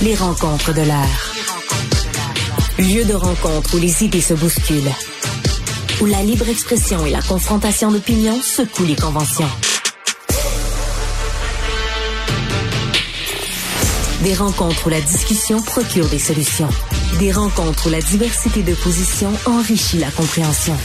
Les rencontres de l'air. Lieu de rencontre où les idées se bousculent. Où la libre expression et la confrontation d'opinions secouent les conventions. Des rencontres où la discussion procure des solutions. Des rencontres où la diversité de positions enrichit la compréhension.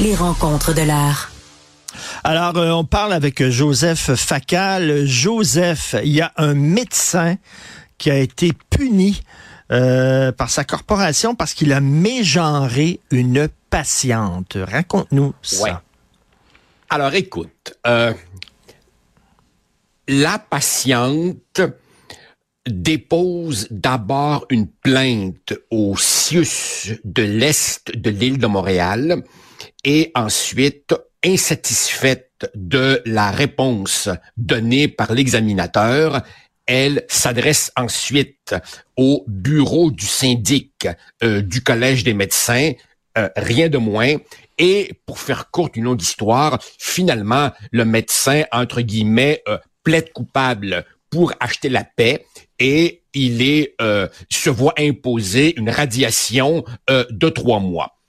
Les rencontres de l'art. Alors, euh, on parle avec Joseph Facal. Joseph, il y a un médecin qui a été puni euh, par sa corporation parce qu'il a mégenré une patiente. Raconte-nous ça. Alors écoute, euh, la patiente dépose d'abord une plainte au CIUS de l'Est de l'île de Montréal et ensuite, insatisfaite de la réponse donnée par l'examinateur, elle s'adresse ensuite au bureau du syndic euh, du Collège des médecins, euh, rien de moins. Et pour faire courte une autre histoire, finalement, le médecin, entre guillemets, euh, plaide coupable pour acheter la paix et il est se voit imposer une radiation de trois mois.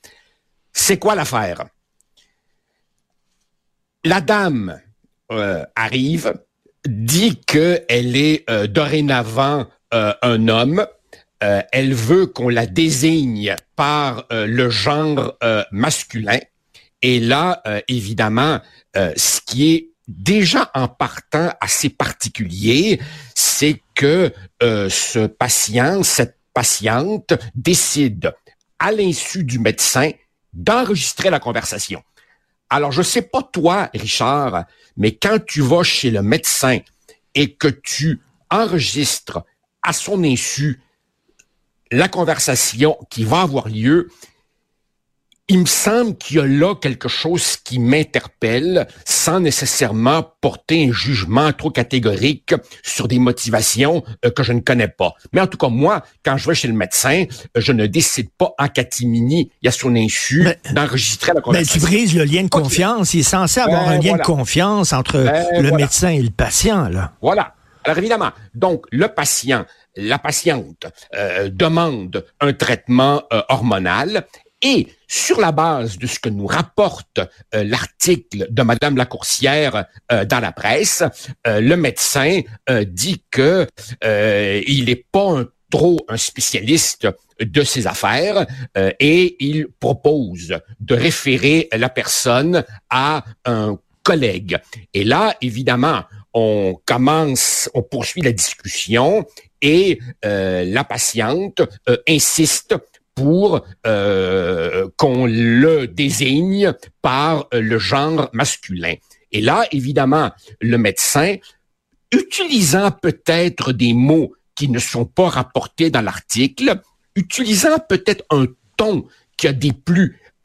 C'est quoi l'affaire? La dame arrive, dit qu'elle est euh, dorénavant euh, un homme. Euh, elle veut qu'on la désigne par le genre masculin. Et là, évidemment, ce qui est déjà en partant assez particulier, c'est que ce patient, cette patiente, décide, à l'insu du médecin, d'enregistrer la conversation. Alors, je sais pas toi, Richard, mais quand tu vas chez le médecin et que tu enregistres à son insu la conversation qui va avoir lieu, il me semble qu'il y a là quelque chose qui m'interpelle sans nécessairement porter un jugement trop catégorique sur des motivations euh, que je ne connais pas. Mais en tout cas, moi, quand je vais chez le médecin, je ne décide pas en catimini, il y a son insu, d'enregistrer la conversation. Mais tu brises le lien de confiance. Il est censé avoir un lien de confiance entre ben, le médecin et le patient. Là. Voilà. Alors évidemment, donc le patient, la patiente euh, demande un traitement euh, hormonal et sur la base de ce que nous rapporte euh, l'article de Madame Lacourcière euh, dans la presse, euh, le médecin dit que il n'est pas trop un spécialiste de ces affaires et il propose de référer la personne à un collègue. Et là, évidemment, on commence, on poursuit la discussion et la patiente insiste pour euh, qu'on le désigne par le genre masculin. Et là, évidemment, le médecin, utilisant peut-être des mots qui ne sont pas rapportés dans l'article, utilisant peut-être un ton qui a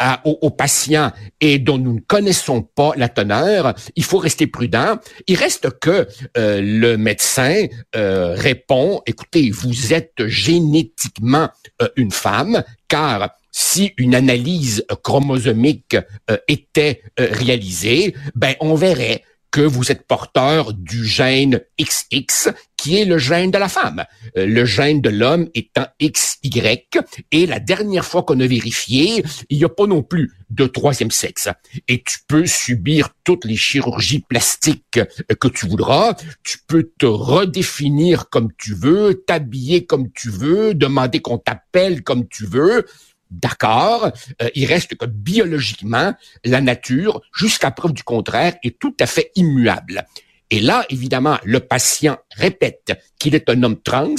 déplu aux, patients et dont nous ne connaissons pas la teneur, il faut rester prudent. Il reste que euh, le médecin euh, répond, écoutez, vous êtes génétiquement euh, une femme, car si une analyse chromosomique était réalisée, ben on verrait que vous êtes porteur du gène XX, qui est le gène de la femme. Euh, le gène de l'homme étant XY. Et la dernière fois qu'on a vérifié, il n'y a pas non plus de troisième sexe. Et tu peux subir toutes les chirurgies plastiques euh, que tu voudras. Tu peux te redéfinir comme tu veux, t'habiller comme tu veux, demander qu'on t'appelle comme tu veux. D'accord, euh, il reste que biologiquement, la nature, jusqu'à preuve du contraire, est tout à fait immuable. Et là, évidemment, le patient répète qu'il est un homme trans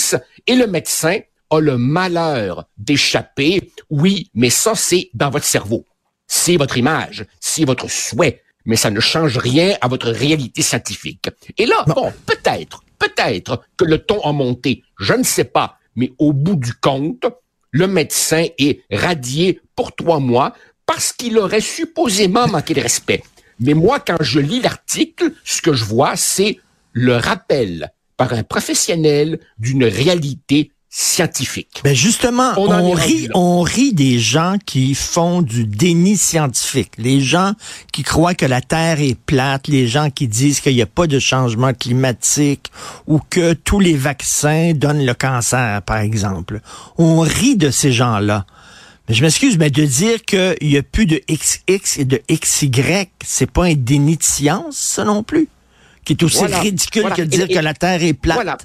et le médecin a le malheur d'échapper. Oui, mais ça, c'est dans votre cerveau. C'est votre image, c'est votre souhait, mais ça ne change rien à votre réalité scientifique. Et là, bon, peut-être, peut-être que le ton a monté, je ne sais pas, mais au bout du compte, le médecin est radié pour trois mois parce qu'il aurait supposément manqué de respect. Mais moi, quand je lis l'article, ce que je vois, c'est le rappel par un professionnel d'une réalité scientifique. Ben justement, on, rit, on rit des gens qui font du déni scientifique, les gens qui croient que la Terre est plate, les gens qui disent qu'il n'y a pas de changement climatique ou que tous les vaccins donnent le cancer, par exemple. On rit de ces gens-là. Je m'excuse, mais de dire qu'il n'y a plus de XX et de XY, c'est pas un déni de science, ça non plus, qui est aussi ridicule que de dire que la Terre est plate. Voilà,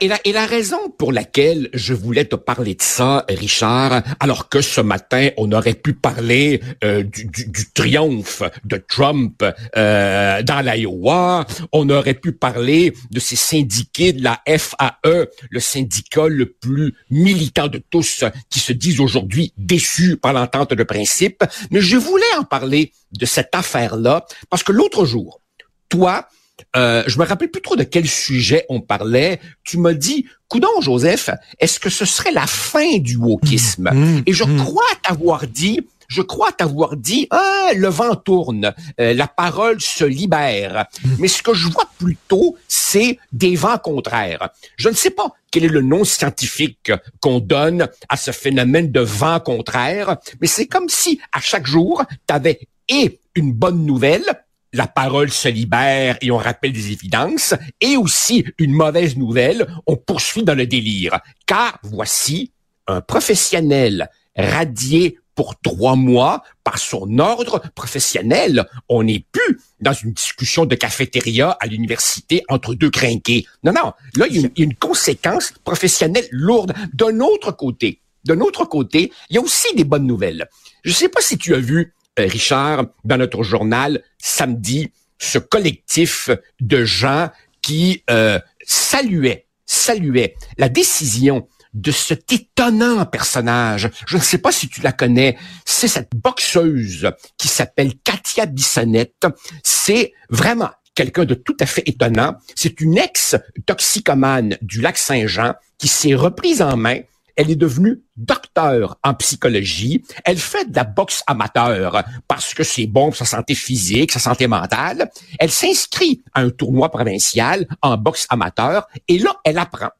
et la, et la raison pour laquelle je voulais te parler de ça, Richard, alors que ce matin, on aurait pu parler euh, du, du, du, triomphe de Trump euh, dans l'Iowa, on aurait pu parler de ces syndiqués de la FAE, le syndicat le plus militant de tous, qui se disent aujourd'hui déçus par l'entente de principe, mais je voulais en parler de cette affaire-là, parce que l'autre jour, toi, euh, je me rappelle plus trop de quel sujet on parlait. Tu m'as dit, coudon Joseph, est-ce que ce serait la fin du wokisme? Mmh, mmh, Et je mmh. crois t'avoir dit, je crois t'avoir dit, ah, le vent tourne, euh, la parole se libère. Mais ce que je vois plutôt, c'est des vents contraires. Je ne sais pas quel est le nom scientifique qu'on donne à ce phénomène de vent contraire, mais c'est comme si à chaque jour, tu avais et une bonne nouvelle la parole se libère et on rappelle des évidences, et aussi une mauvaise nouvelle, on poursuit dans le délire. Car voici un professionnel radié pour trois mois par son ordre professionnel. On n'est plus dans une discussion de cafétéria à l'université entre deux crinqués. Non, non. Là, il y a une, conséquence professionnelle lourde. D'un autre côté, d'un autre côté, il y a aussi des bonnes nouvelles. Je ne sais pas si tu as vu Richard, dans notre journal samedi, ce collectif de gens qui euh, saluaient, saluaient la décision de cet étonnant personnage. Je ne sais pas si tu la connais. C'est cette boxeuse qui s'appelle Katia Bissonnette. C'est vraiment quelqu'un de tout à fait étonnant. C'est une ex-toxicomane du lac Saint-Jean qui s'est reprise en main elle est devenue docteur en psychologie. Elle fait de la boxe amateur parce que c'est bon pour sa santé physique, sa santé mentale. Elle s'inscrit à un tournoi provincial en boxe amateur et là, elle apprend.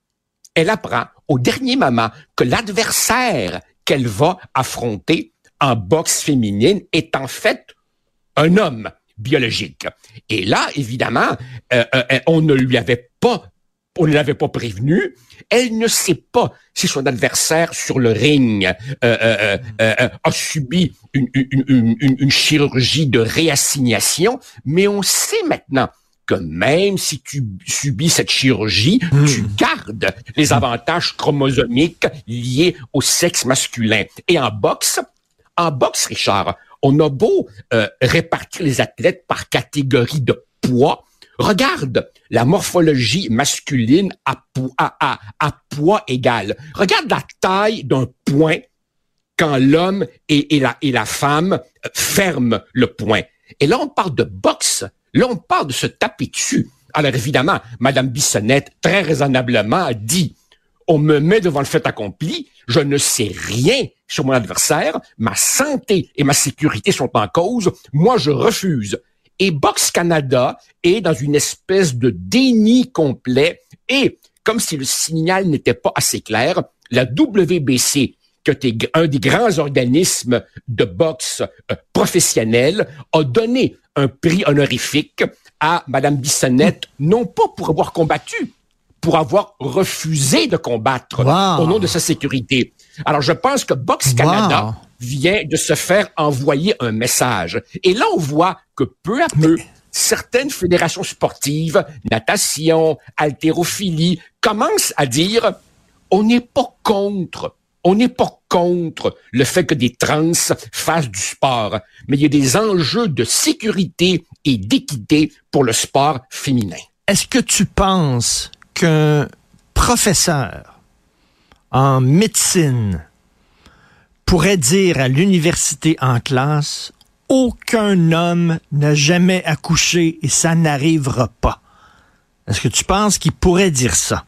Elle apprend au dernier moment que l'adversaire qu'elle va affronter en boxe féminine est en fait un homme biologique. Et là, évidemment, euh, euh, on ne lui avait pas on ne l'avait pas prévenu. Elle ne sait pas si son adversaire sur le ring euh, euh, euh, a subi une, une, une, une, chirurgie de réassignation, mais on sait maintenant que même si tu subis cette chirurgie, hmm. tu gardes les avantages chromosomiques liés au sexe masculin. Et en boxe, en boxe, Richard, on a beau répartir les athlètes par catégorie de poids, Regarde la morphologie masculine à, poids égal. Regarde la taille d'un point quand l'homme et, la, femme ferment le point. Et là, on parle de boxe. Là, on parle de se taper dessus. Alors évidemment, Madame Bissonnette, très raisonnablement, a dit, on me met devant le fait accompli, je ne sais rien sur mon adversaire, ma santé et ma sécurité sont en cause, moi je refuse. Et Box Canada est dans une espèce de déni complet. Et comme si le signal n'était pas assez clair, la WBC, qui est un des grands organismes de boxe euh, professionnels, a donné un prix honorifique à Madame Bissonnette, non pas pour avoir combattu, pour avoir refusé de combattre au nom de sa sécurité. Alors, je pense que Box Canada vient de se faire envoyer un message. Et là, on voit que peu à peu, certaines fédérations sportives, natation, haltérophilie, commencent à dire on n'est pas contre on n'est pas contre le fait que des trans fassent du sport, mais il y a des enjeux de sécurité et d'équité pour le sport féminin. Est-ce que tu penses qu'un professeur en médecine pourrait dire à l'université en classe, aucun homme n'a jamais accouché et ça n'arrivera pas. Est-ce que tu penses qu'il pourrait dire ça?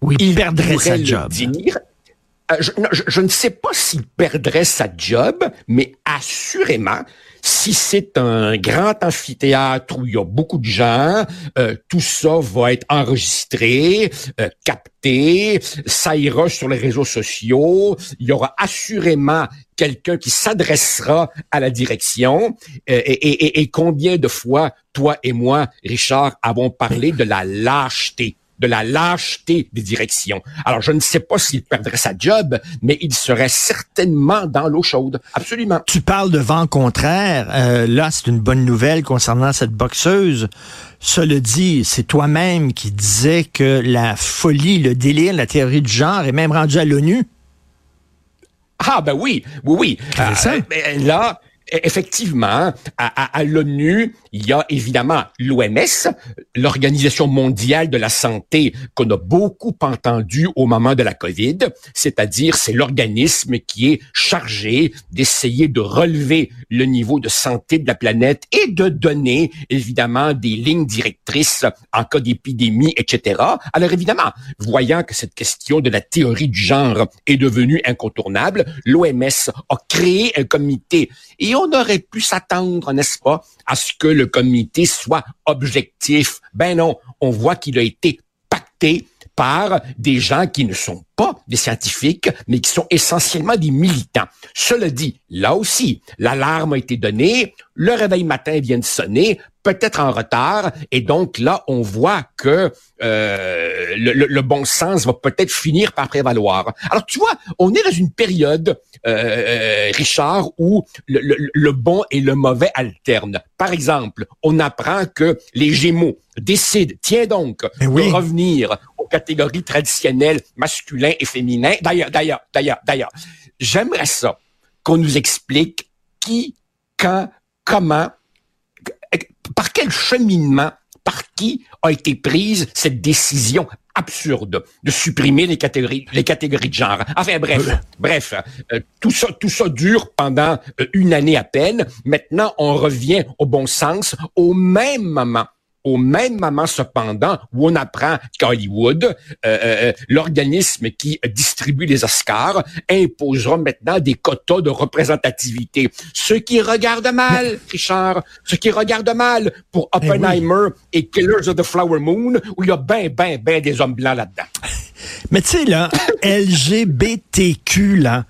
Ou il, perdrait sa job? euh, je, ne sais pas s'il perdrait sa job, mais assurément, si c'est un grand amphithéâtre où il y a beaucoup de gens, euh, tout ça va être enregistré, euh, capté, ça ira sur les réseaux sociaux, il y aura assurément quelqu'un qui s'adressera à la direction. et, et combien de fois, toi et moi, Richard, avons parlé de la lâcheté? De la lâcheté des directions. Alors, je ne sais pas s'il perdrait sa job, mais il serait certainement dans l'eau chaude. Absolument. Tu parles de vent contraire. Euh, là, c'est une bonne nouvelle concernant cette boxeuse. Cela dit, c'est toi-même qui disais que la folie, le délire, la théorie du genre est même rendue à l'ONU. Ah ben oui, oui, oui. Euh, ben, là, effectivement, à, à, l'ONU, il y a évidemment l'OMS, l'Organisation mondiale de la santé, qu'on a beaucoup entendu au moment de la COVID, c'est-à-dire c'est l'organisme qui est chargé d'essayer de relever le niveau de santé de la planète et de donner évidemment des lignes directrices en cas d'épidémie, etc. Alors évidemment, voyant que cette question de la théorie du genre est devenue incontournable, l'OMS a créé un comité et on aurait pu s'attendre, n'est-ce pas, à ce que le comité soit objectif? Ben non, on voit qu'il a été pacté par des gens qui ne sont pas des scientifiques, mais qui sont essentiellement des militants. Cela dit, là aussi, l'alarme a été donnée, le réveil matin vient de sonner, peut-être en retard, et donc là, on voit que euh, le, bon sens va peut-être finir par prévaloir. Alors, tu vois, on est dans une période, euh, euh, Richard, où le, bon et le mauvais alternent. Par exemple, on apprend que les Gémeaux décident, tiens donc, de revenir aux catégories traditionnelles masculin et féminin. D'ailleurs, d'ailleurs, d'ailleurs, d'ailleurs, j'aimerais ça qu'on nous explique qui, quand, comment, par quel cheminement, par qui a été prise cette décision absurde de supprimer les catégories, les catégories de genre. Enfin bref, bref, euh, tout ça, tout ça dure pendant euh, une année à peine. Maintenant, on revient au bon sens au même moment au même moment cependant où on apprend qu'Hollywood, euh, euh, euh, l'organisme qui distribue les Oscars, imposera maintenant des quotas de représentativité. Ce qui regarde mal, Richard, ce qui regarde mal pour eh Oppenheimer et Killers of the Flower Moon, où il y a ben, ben, ben des hommes blancs là-dedans. Mais tu sais, là, LGBTQ, là,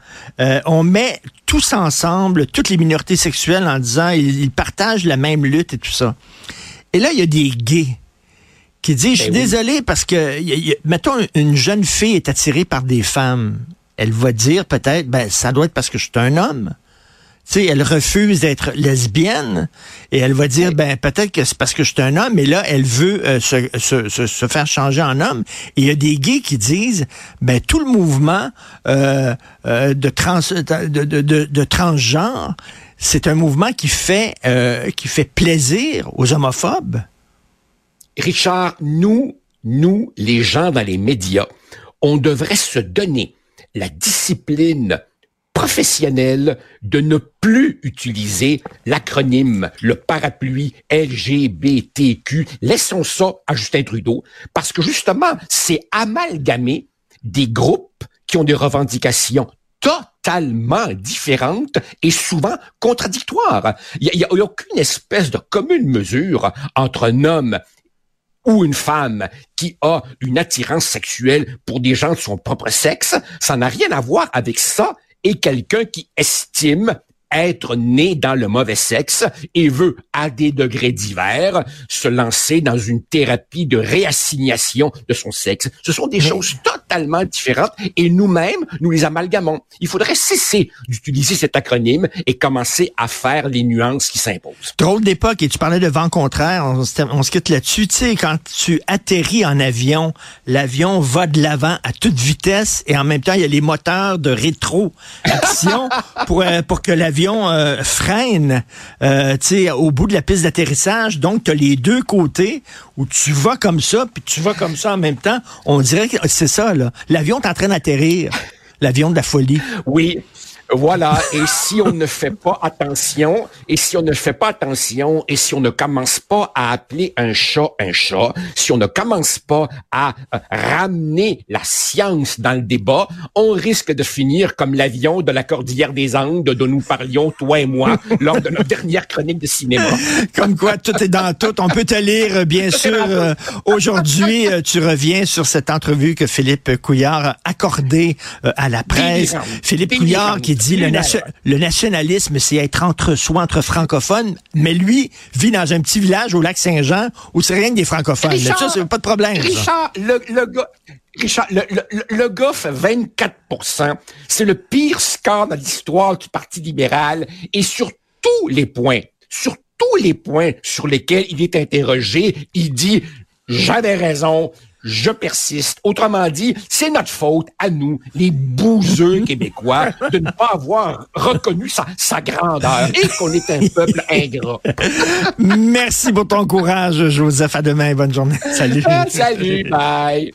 on met tous ensemble, toutes les minorités sexuelles en disant ils partagent la même lutte et tout ça. Et là, il y a des gays qui disent, je suis ben désolé parce que, mettons, une jeune fille est attirée par des femmes. Elle va dire peut-être, ben, ça doit être parce que je suis un homme. Tu sais, elle refuse d'être lesbienne et elle va dire, ben, peut-être que c'est parce que je suis un homme, mais là, elle veut euh, se, se, se, faire changer en homme. Et il y a des gays qui disent, ben, tout le mouvement euh, euh de, trans, de, de, de transgenre, c'est un mouvement qui fait, euh, qui fait plaisir aux homophobes. Richard, nous, nous, les gens dans les médias, on devrait se donner la discipline professionnelle de ne plus utiliser l'acronyme, le parapluie LGBTQ. Laissons ça à Justin Trudeau, parce que justement, c'est amalgamer des groupes qui ont des revendications totalement différentes et souvent contradictoires. Il n'y a, a, aucune espèce de commune mesure entre un homme ou une femme qui a une attirance sexuelle pour des gens de son propre sexe. Ça n'a rien à voir avec ça et quelqu'un qui estime être né dans le mauvais sexe et veut, à des degrés divers, se lancer dans une thérapie de réassignation de son sexe. Ce sont des choses totalement différentes et nous-mêmes, nous les amalgamons. Il faudrait cesser d'utiliser cet acronyme et commencer à faire les nuances qui s'imposent. Drôle d'époque, et tu parlais de vent contraire, on, se quitte là-dessus. Tu sais, quand tu atterris en avion, l'avion va de l'avant à toute vitesse et en même temps, il y a les moteurs de rétro-action pour, euh, pour que l'avion euh, freine euh, au bout de la piste d'atterrissage. Donc, tu as les deux côtés où tu vas comme ça, puis tu vas comme ça en même temps. On dirait que c'est ça, là. L'avion est en train d'atterrir. L'avion de la folie. Oui. Voilà. Et si on ne fait pas attention, et si on ne fait pas attention, et si on ne commence pas à appeler un chat un chat, si on ne commence pas à euh, ramener la science dans le débat, on risque de finir comme l'avion de la cordillère des Andes dont nous parlions, toi et moi, lors de notre dernière chronique de cinéma. Comme quoi, tout est dans tout. On peut te lire, bien sûr. Euh, aujourd'hui, euh, tu reviens sur cette entrevue que Philippe Couillard a accordée à la presse. Philippe Couillard qui dit le, le nationalisme, c'est être entre soi, entre francophones, mais lui vit dans un petit village au lac Saint-Jean où c'est rien que des francophones. Richard, ça, c'est pas de problème. Richard, le, le gars... Richard, le, le, le gars fait 24 C'est le pire score dans l'histoire du Parti libéral et sur tous les points, sur tous les points sur lesquels il est interrogé, il dit j'avais raison, je persiste. Autrement dit, c'est notre faute à nous, les bouseux québécois, de ne pas avoir reconnu sa, sa grandeur et qu'on est un peuple ingrat. Merci pour ton courage, Joseph. À demain. Bonne journée. Salut. salut. Bye.